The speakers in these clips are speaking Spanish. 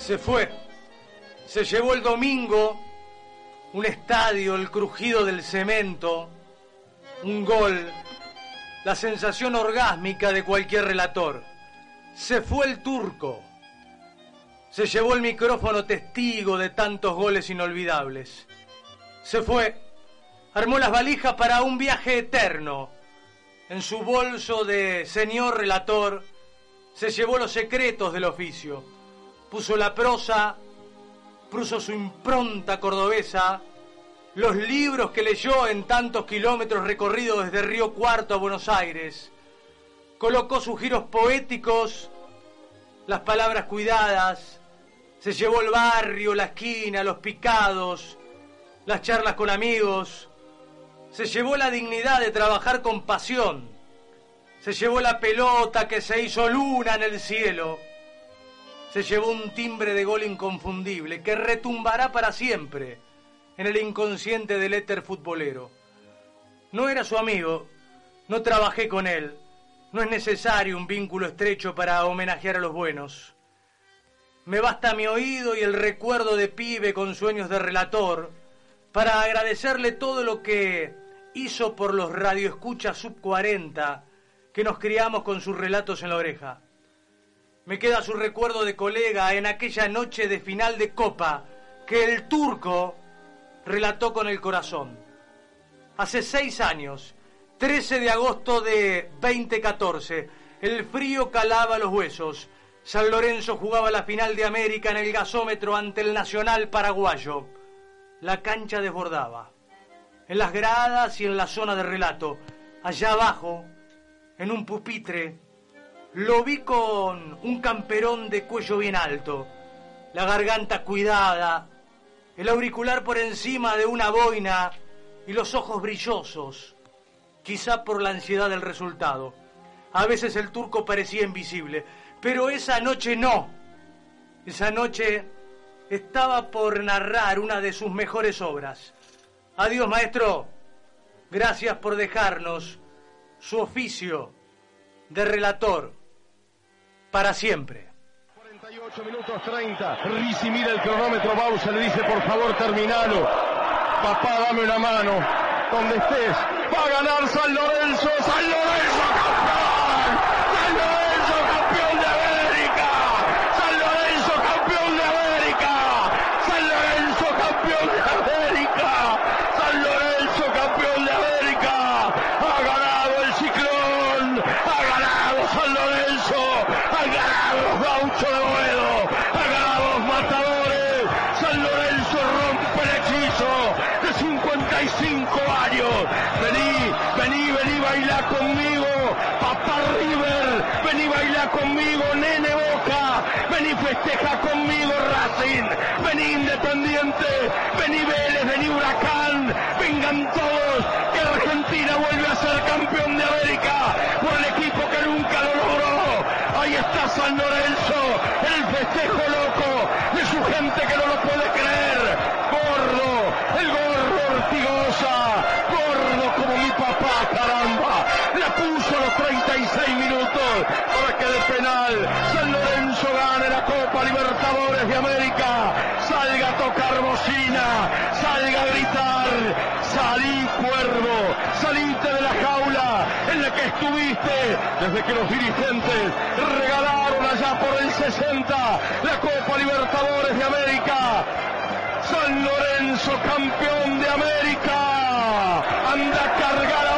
Se fue. Se llevó el domingo un estadio, el crujido del cemento, un gol, la sensación orgásmica de cualquier relator. Se fue el turco. Se llevó el micrófono testigo de tantos goles inolvidables. Se fue. Armó las valijas para un viaje eterno. En su bolso de señor relator se llevó los secretos del oficio puso la prosa, puso su impronta cordobesa, los libros que leyó en tantos kilómetros recorridos desde Río Cuarto a Buenos Aires, colocó sus giros poéticos, las palabras cuidadas, se llevó el barrio, la esquina, los picados, las charlas con amigos, se llevó la dignidad de trabajar con pasión, se llevó la pelota que se hizo luna en el cielo, se llevó un timbre de gol inconfundible que retumbará para siempre en el inconsciente del éter futbolero. No era su amigo, no trabajé con él, no es necesario un vínculo estrecho para homenajear a los buenos. Me basta mi oído y el recuerdo de pibe con sueños de relator para agradecerle todo lo que hizo por los radioescuchas sub 40 que nos criamos con sus relatos en la oreja. Me queda su recuerdo de colega en aquella noche de final de Copa que el turco relató con el corazón. Hace seis años, 13 de agosto de 2014, el frío calaba los huesos. San Lorenzo jugaba la final de América en el gasómetro ante el Nacional Paraguayo. La cancha desbordaba. En las gradas y en la zona de relato, allá abajo, en un pupitre, lo vi con un camperón de cuello bien alto, la garganta cuidada, el auricular por encima de una boina y los ojos brillosos, quizá por la ansiedad del resultado. A veces el turco parecía invisible, pero esa noche no. Esa noche estaba por narrar una de sus mejores obras. Adiós, maestro. Gracias por dejarnos su oficio de relator para siempre. 48 minutos 30. Risi mira el cronómetro. Bausa le dice, por favor, terminalo. Papá, dame una mano. Donde estés. Va a ganar San Lorenzo. San Lorenzo, campeón. San Lorenzo, campeón de América. San Lorenzo, campeón de América. San Lorenzo, campeón de América. San Lorenzo, campeón de América. Ha ganado el ciclón. Ha ganado San Lorenzo. Ha ganado los gauchos de Boedo. Ha ganado los matadores. San Lorenzo rompe el hechizo de 55 años. Vení, vení, vení, baila conmigo. Papá River, vení, baila conmigo. Nene Boca, vení, festeja conmigo Racing. Vení Independiente, vení Vélez, vení Huracán. Vengan todos, que Argentina vuelve a ser campeón de América por el equipo que nunca lo logró. Ahí está San Lorenzo, el festejo loco de su gente que no lo puede creer. Gordo, el gordo Ortigosa, gordo como mi papá, caramba. Le puso los 36 minutos de penal San Lorenzo gane la Copa Libertadores de América. Salga a tocar bocina, salga a gritar, salí cuervo, salite de la jaula, en la que estuviste desde que los dirigentes regalaron allá por el 60 la Copa Libertadores de América. San Lorenzo campeón de América. Anda a cargar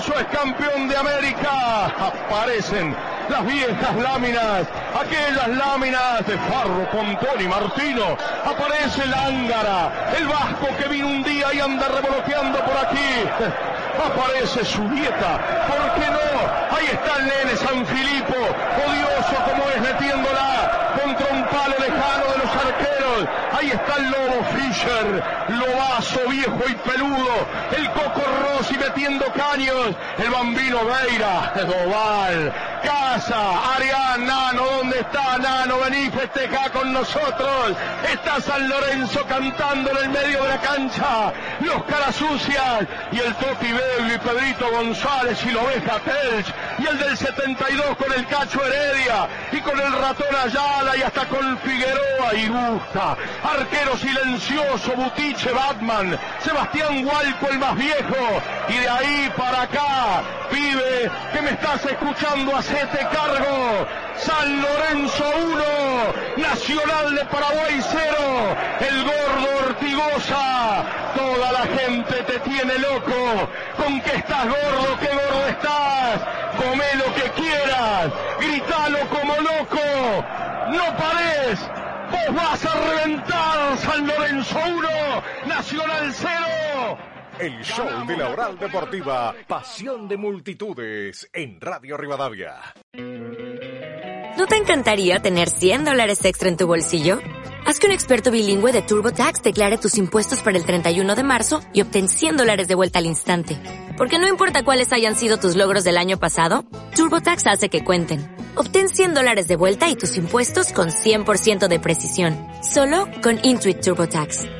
Es campeón de América. Aparecen las viejas láminas, aquellas láminas de Farro, Pontón y Martino. Aparece el Ángara, el vasco que vino un día y anda revoloteando por aquí. Aparece su nieta, ¿por qué no? Ahí está el nene San Filipo, odioso como es metiéndola contra un palo lejano de los arqueros. Ahí está el lobo Fischer, lobazo viejo y peludo. El Coco Rossi metiendo caños. El bambino Veira, Doval, Casa, Arián, Nano, ¿dónde está Nano? Vení, festeja con nosotros. Está San Lorenzo cantando en el medio de la cancha. Los caras sucias. Y el Toti Bello y Pedrito González y la oveja Telch. Y el del 72 con el Cacho Heredia. Y con el ratón Ayala y hasta con Figueroa y Gusta. Arquero silencioso, Butiche, Batman. Sebastián Hualco el más viejo. Y de ahí para acá, pibe, que me estás escuchando, hacete cargo. San Lorenzo 1, Nacional de Paraguay 0, el gordo Ortigosa, toda la gente te tiene loco, con que estás gordo, qué gordo estás, come lo que quieras, gritalo como loco, no pares, vos vas a reventar San Lorenzo 1, Nacional 0. El show de la oral deportiva, pasión de multitudes en Radio Rivadavia. ¿No te encantaría tener 100 dólares extra en tu bolsillo? Haz que un experto bilingüe de TurboTax declare tus impuestos para el 31 de marzo y obtén 100 dólares de vuelta al instante. Porque no importa cuáles hayan sido tus logros del año pasado, TurboTax hace que cuenten. Obtén 100 dólares de vuelta y tus impuestos con 100% de precisión. Solo con Intuit TurboTax.